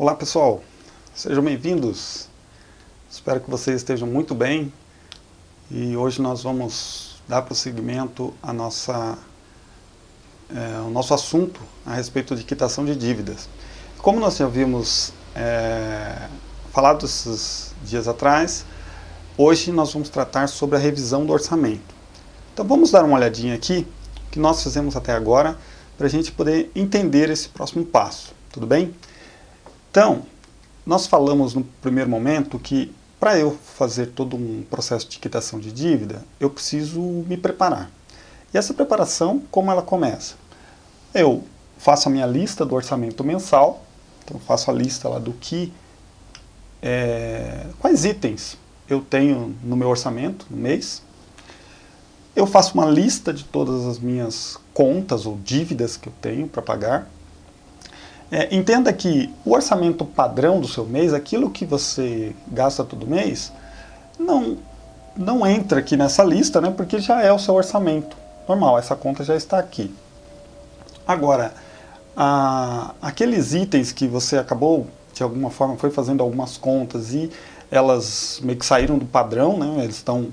Olá pessoal, sejam bem-vindos. Espero que vocês estejam muito bem e hoje nós vamos dar prosseguimento à nossa, é, ao nosso assunto a respeito de quitação de dívidas. Como nós já havíamos é, falado esses dias atrás, hoje nós vamos tratar sobre a revisão do orçamento. Então vamos dar uma olhadinha aqui que nós fizemos até agora para a gente poder entender esse próximo passo, tudo bem? Então, nós falamos no primeiro momento que para eu fazer todo um processo de quitação de dívida, eu preciso me preparar. E essa preparação, como ela começa? Eu faço a minha lista do orçamento mensal, então faço a lista lá do que, é, quais itens eu tenho no meu orçamento no mês. Eu faço uma lista de todas as minhas contas ou dívidas que eu tenho para pagar. É, entenda que o orçamento padrão do seu mês, aquilo que você gasta todo mês, não, não entra aqui nessa lista, né, porque já é o seu orçamento normal, essa conta já está aqui. Agora, a, aqueles itens que você acabou, de alguma forma, foi fazendo algumas contas e elas meio que saíram do padrão, né, eles estão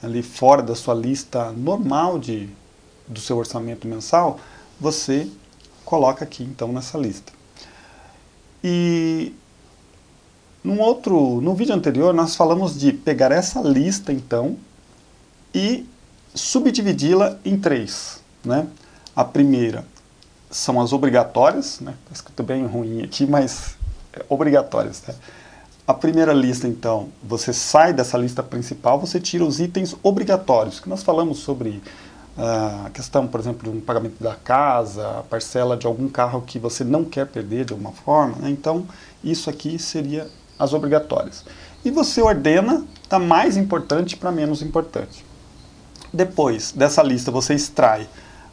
ali fora da sua lista normal de, do seu orçamento mensal, você coloca aqui então nessa lista. E num outro, no vídeo anterior nós falamos de pegar essa lista então e subdividi-la em três. Né? A primeira são as obrigatórias, né? está escrito bem ruim aqui, mas é obrigatórias. Né? A primeira lista, então, você sai dessa lista principal, você tira os itens obrigatórios, que nós falamos sobre a questão, por exemplo, de um pagamento da casa, a parcela de algum carro que você não quer perder de alguma forma. Né? Então, isso aqui seria as obrigatórias. E você ordena da mais importante para menos importante. Depois dessa lista, você extrai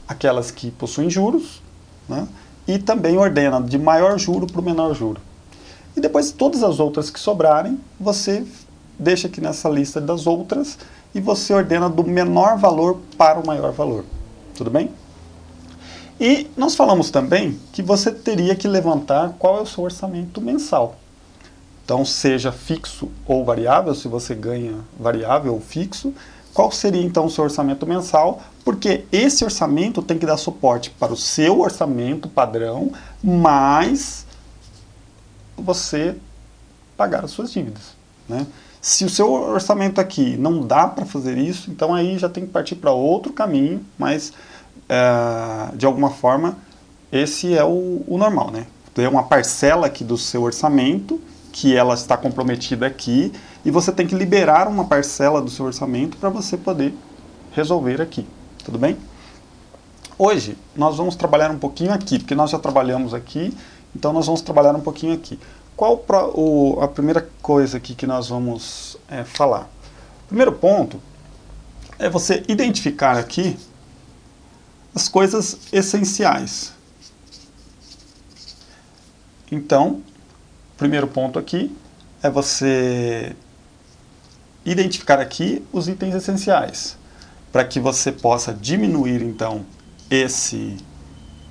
aquelas que possuem juros né? e também ordena de maior juro para o menor juro. E depois, todas as outras que sobrarem, você deixa aqui nessa lista das outras e você ordena do menor valor para o maior valor. Tudo bem? E nós falamos também que você teria que levantar qual é o seu orçamento mensal. Então, seja fixo ou variável, se você ganha variável ou fixo, qual seria então o seu orçamento mensal? Porque esse orçamento tem que dar suporte para o seu orçamento padrão, mais você pagar as suas dívidas. Né? Se o seu orçamento aqui não dá para fazer isso, então aí já tem que partir para outro caminho, mas é, de alguma forma esse é o, o normal, né? Tem uma parcela aqui do seu orçamento que ela está comprometida aqui e você tem que liberar uma parcela do seu orçamento para você poder resolver aqui, tudo bem? Hoje nós vamos trabalhar um pouquinho aqui, porque nós já trabalhamos aqui, então nós vamos trabalhar um pouquinho aqui. Qual o, a primeira coisa aqui que nós vamos é, falar? O primeiro ponto é você identificar aqui as coisas essenciais. Então, o primeiro ponto aqui é você identificar aqui os itens essenciais, para que você possa diminuir então esse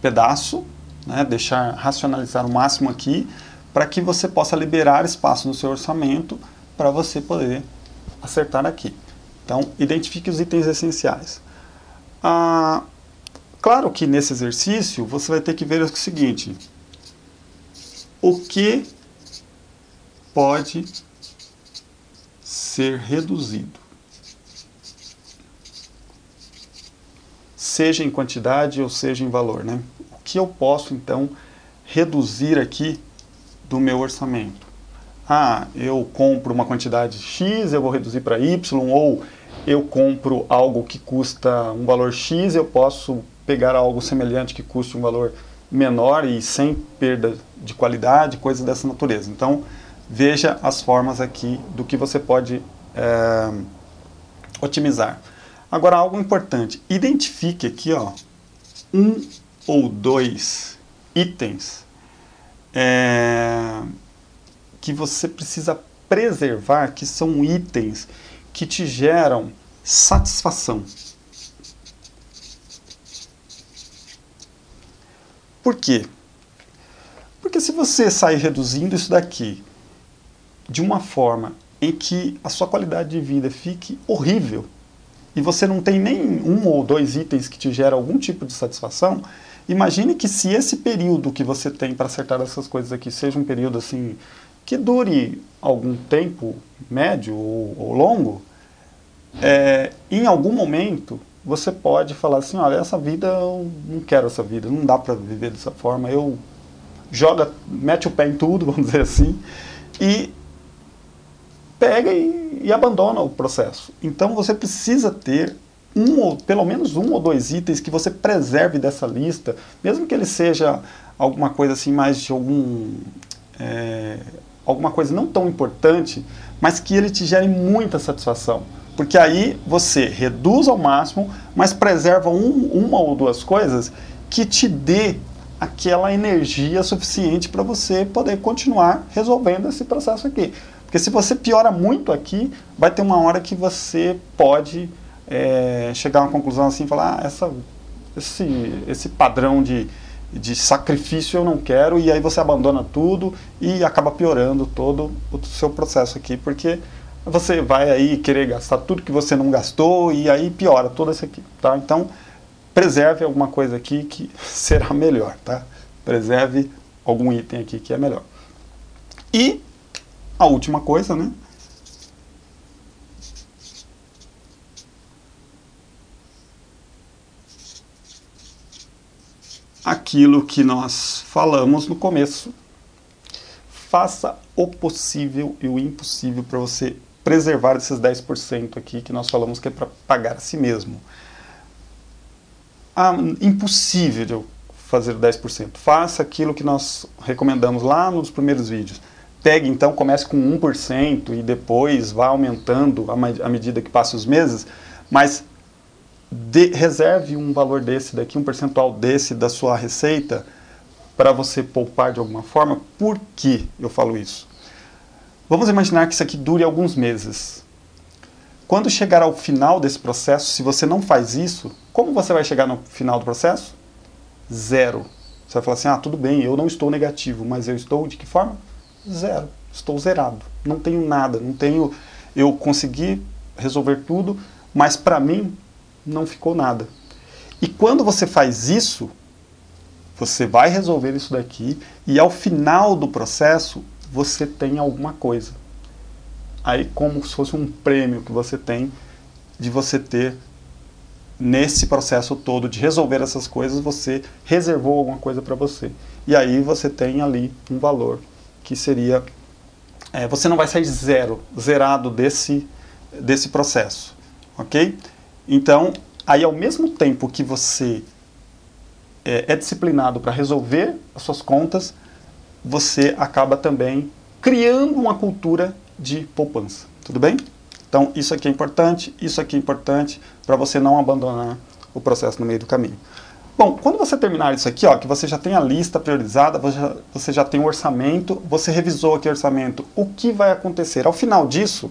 pedaço, né, deixar racionalizar o máximo aqui, para que você possa liberar espaço no seu orçamento para você poder acertar aqui. Então, identifique os itens essenciais. Ah, claro que nesse exercício você vai ter que ver o seguinte: o que pode ser reduzido? Seja em quantidade ou seja em valor, né? O que eu posso então reduzir aqui do meu orçamento. Ah, eu compro uma quantidade X, eu vou reduzir para Y, ou eu compro algo que custa um valor X, eu posso pegar algo semelhante que custe um valor menor e sem perda de qualidade, coisas dessa natureza. Então, veja as formas aqui do que você pode é, otimizar. Agora, algo importante, identifique aqui ó, um ou dois itens é, que você precisa preservar, que são itens que te geram satisfação. Por quê? Porque se você sair reduzindo isso daqui de uma forma em que a sua qualidade de vida fique horrível e você não tem nem um ou dois itens que te geram algum tipo de satisfação, imagine que se esse período que você tem para acertar essas coisas aqui seja um período assim que dure algum tempo médio ou, ou longo, é, em algum momento você pode falar assim, olha, essa vida eu não quero essa vida, não dá para viver dessa forma, eu joga, mete o pé em tudo, vamos dizer assim, e pega e, e abandona o processo. Então você precisa ter um ou pelo menos um ou dois itens que você preserve dessa lista, mesmo que ele seja alguma coisa assim mais de algum é, alguma coisa não tão importante, mas que ele te gere muita satisfação. Porque aí você reduz ao máximo, mas preserva um, uma ou duas coisas que te dê aquela energia suficiente para você poder continuar resolvendo esse processo aqui. Porque se você piora muito aqui, vai ter uma hora que você pode é, chegar a uma conclusão assim, falar, ah, essa, esse, esse padrão de, de sacrifício eu não quero, e aí você abandona tudo e acaba piorando todo o seu processo aqui, porque você vai aí querer gastar tudo que você não gastou e aí piora todo isso aqui, tá? Então, preserve alguma coisa aqui que será melhor, tá? Preserve algum item aqui que é melhor. E a última coisa, né? Aquilo que nós falamos no começo. Faça o possível e o impossível para você preservar esses 10% aqui que nós falamos que é para pagar a si mesmo. Ah, impossível de eu fazer 10%. Faça aquilo que nós recomendamos lá nos primeiros vídeos. Pegue então, comece com 1% e depois vá aumentando à medida que passam os meses, mas de, reserve um valor desse daqui, um percentual desse da sua receita para você poupar de alguma forma. Por que eu falo isso? Vamos imaginar que isso aqui dure alguns meses. Quando chegar ao final desse processo, se você não faz isso, como você vai chegar no final do processo? Zero. Você vai falar assim, ah, tudo bem, eu não estou negativo, mas eu estou de que forma? Zero. Estou zerado. Não tenho nada, não tenho... Eu consegui resolver tudo, mas para mim não ficou nada. E quando você faz isso, você vai resolver isso daqui e ao final do processo você tem alguma coisa. Aí como se fosse um prêmio que você tem de você ter nesse processo todo de resolver essas coisas, você reservou alguma coisa para você. E aí você tem ali um valor que seria... É, você não vai sair zero, zerado desse, desse processo, ok? Então, aí ao mesmo tempo que você é, é disciplinado para resolver as suas contas, você acaba também criando uma cultura de poupança. Tudo bem? Então, isso aqui é importante, isso aqui é importante para você não abandonar o processo no meio do caminho. Bom, quando você terminar isso aqui, ó, que você já tem a lista priorizada, você já, você já tem o orçamento, você revisou aqui o orçamento, o que vai acontecer? Ao final disso,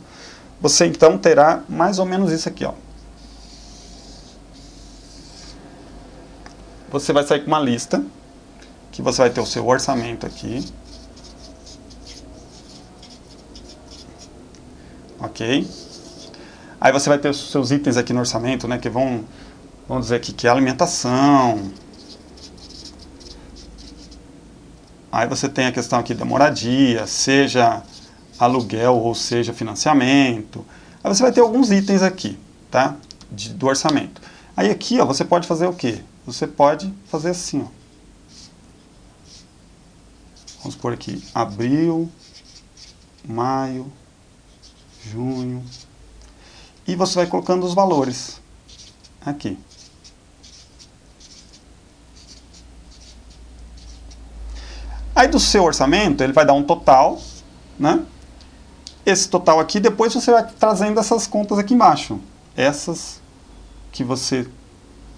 você então terá mais ou menos isso aqui. Ó. Você vai sair com uma lista que você vai ter o seu orçamento aqui. Ok? Aí você vai ter os seus itens aqui no orçamento, né, que vão, vamos dizer aqui, que é alimentação. Aí você tem a questão aqui da moradia, seja aluguel ou seja financiamento. Aí você vai ter alguns itens aqui, tá? De, do orçamento. Aí aqui, ó, você pode fazer o quê? Você pode fazer assim, ó. Vamos por aqui, abril, maio, junho. E você vai colocando os valores aqui. Aí do seu orçamento, ele vai dar um total, né? Esse total aqui, depois você vai trazendo essas contas aqui embaixo. Essas que você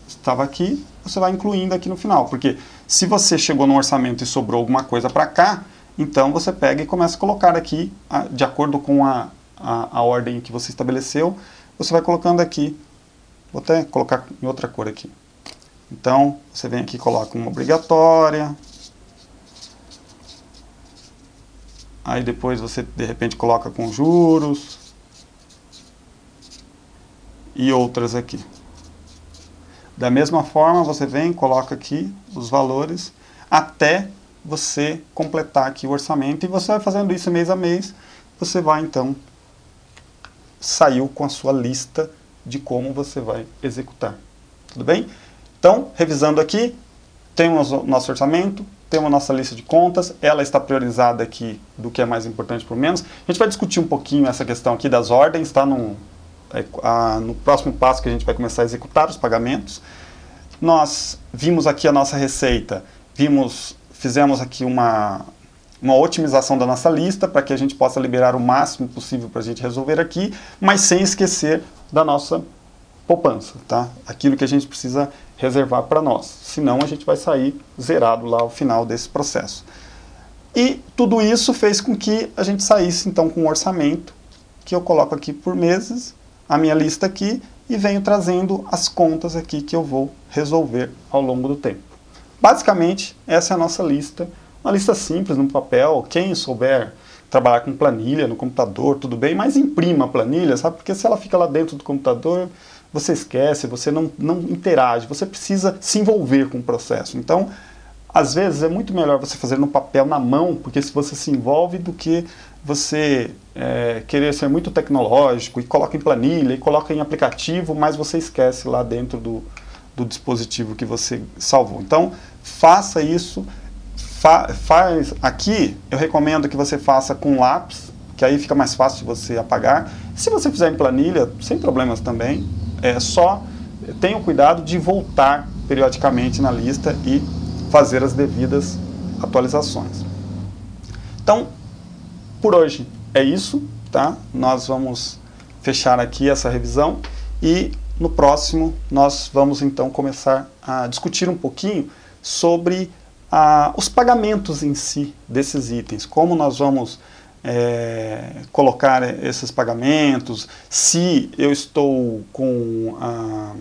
estava aqui, você vai incluindo aqui no final. Porque se você chegou no orçamento e sobrou alguma coisa para cá, então você pega e começa a colocar aqui, de acordo com a, a, a, ordem que você estabeleceu, você vai colocando aqui, vou até colocar em outra cor aqui. Então, você vem aqui e coloca uma obrigatória, aí depois você de repente coloca com juros e outras aqui. Da mesma forma, você vem, coloca aqui os valores até você completar aqui o orçamento e você vai fazendo isso mês a mês, você vai então saiu com a sua lista de como você vai executar. Tudo bem? Então, revisando aqui, temos o nosso orçamento, temos a nossa lista de contas, ela está priorizada aqui do que é mais importante o menos. A gente vai discutir um pouquinho essa questão aqui das ordens, tá? É, a, no próximo passo que a gente vai começar a executar os pagamentos. Nós vimos aqui a nossa receita, vimos, fizemos aqui uma, uma otimização da nossa lista para que a gente possa liberar o máximo possível para a gente resolver aqui, mas sem esquecer da nossa poupança, tá? Aquilo que a gente precisa reservar para nós, senão a gente vai sair zerado lá ao final desse processo. E tudo isso fez com que a gente saísse então com um orçamento que eu coloco aqui por meses a minha lista aqui e venho trazendo as contas aqui que eu vou resolver ao longo do tempo. Basicamente, essa é a nossa lista, uma lista simples no papel, quem souber trabalhar com planilha no computador, tudo bem, mas imprima a planilha, sabe? Porque se ela fica lá dentro do computador, você esquece, você não, não interage, você precisa se envolver com o processo. Então, às vezes é muito melhor você fazer no papel, na mão, porque se você se envolve, do que você é, querer ser muito tecnológico e coloca em planilha e coloca em aplicativo, mas você esquece lá dentro do, do dispositivo que você salvou. Então, faça isso. Fa faz aqui, eu recomendo que você faça com lápis, que aí fica mais fácil de você apagar. Se você fizer em planilha, sem problemas também, é só tenha o cuidado de voltar periodicamente na lista e fazer as devidas atualizações. Então, por hoje é isso, tá? Nós vamos fechar aqui essa revisão e no próximo nós vamos então começar a discutir um pouquinho sobre ah, os pagamentos em si desses itens, como nós vamos é, colocar esses pagamentos, se eu estou com ah,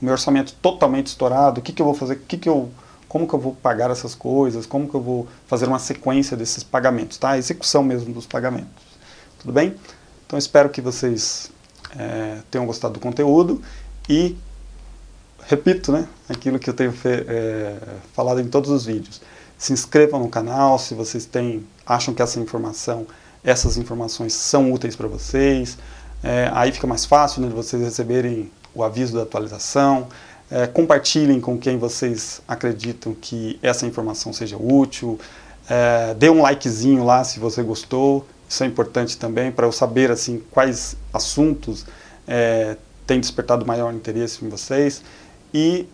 o meu orçamento totalmente estourado, o que, que eu vou fazer, o que, que eu como que eu vou pagar essas coisas, como que eu vou fazer uma sequência desses pagamentos, tá? A execução mesmo dos pagamentos. Tudo bem? Então espero que vocês é, tenham gostado do conteúdo e repito, né, aquilo que eu tenho é, falado em todos os vídeos. Se inscrevam no canal se vocês têm, acham que essa informação, essas informações são úteis para vocês. É, aí fica mais fácil né, de vocês receberem o aviso da atualização. É, compartilhem com quem vocês acreditam que essa informação seja útil. É, dê um likezinho lá se você gostou. Isso é importante também para eu saber assim quais assuntos é, têm despertado maior interesse em vocês. E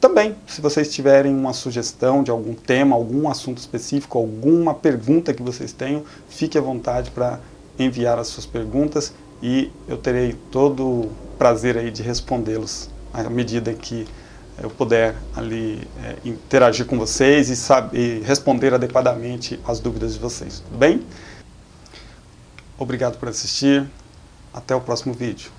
também, se vocês tiverem uma sugestão de algum tema, algum assunto específico, alguma pergunta que vocês tenham, fique à vontade para enviar as suas perguntas e eu terei todo o prazer aí de respondê-los à medida que eu puder ali é, interagir com vocês e, saber, responder adequadamente às dúvidas de vocês. Tudo bem? Obrigado por assistir. Até o próximo vídeo.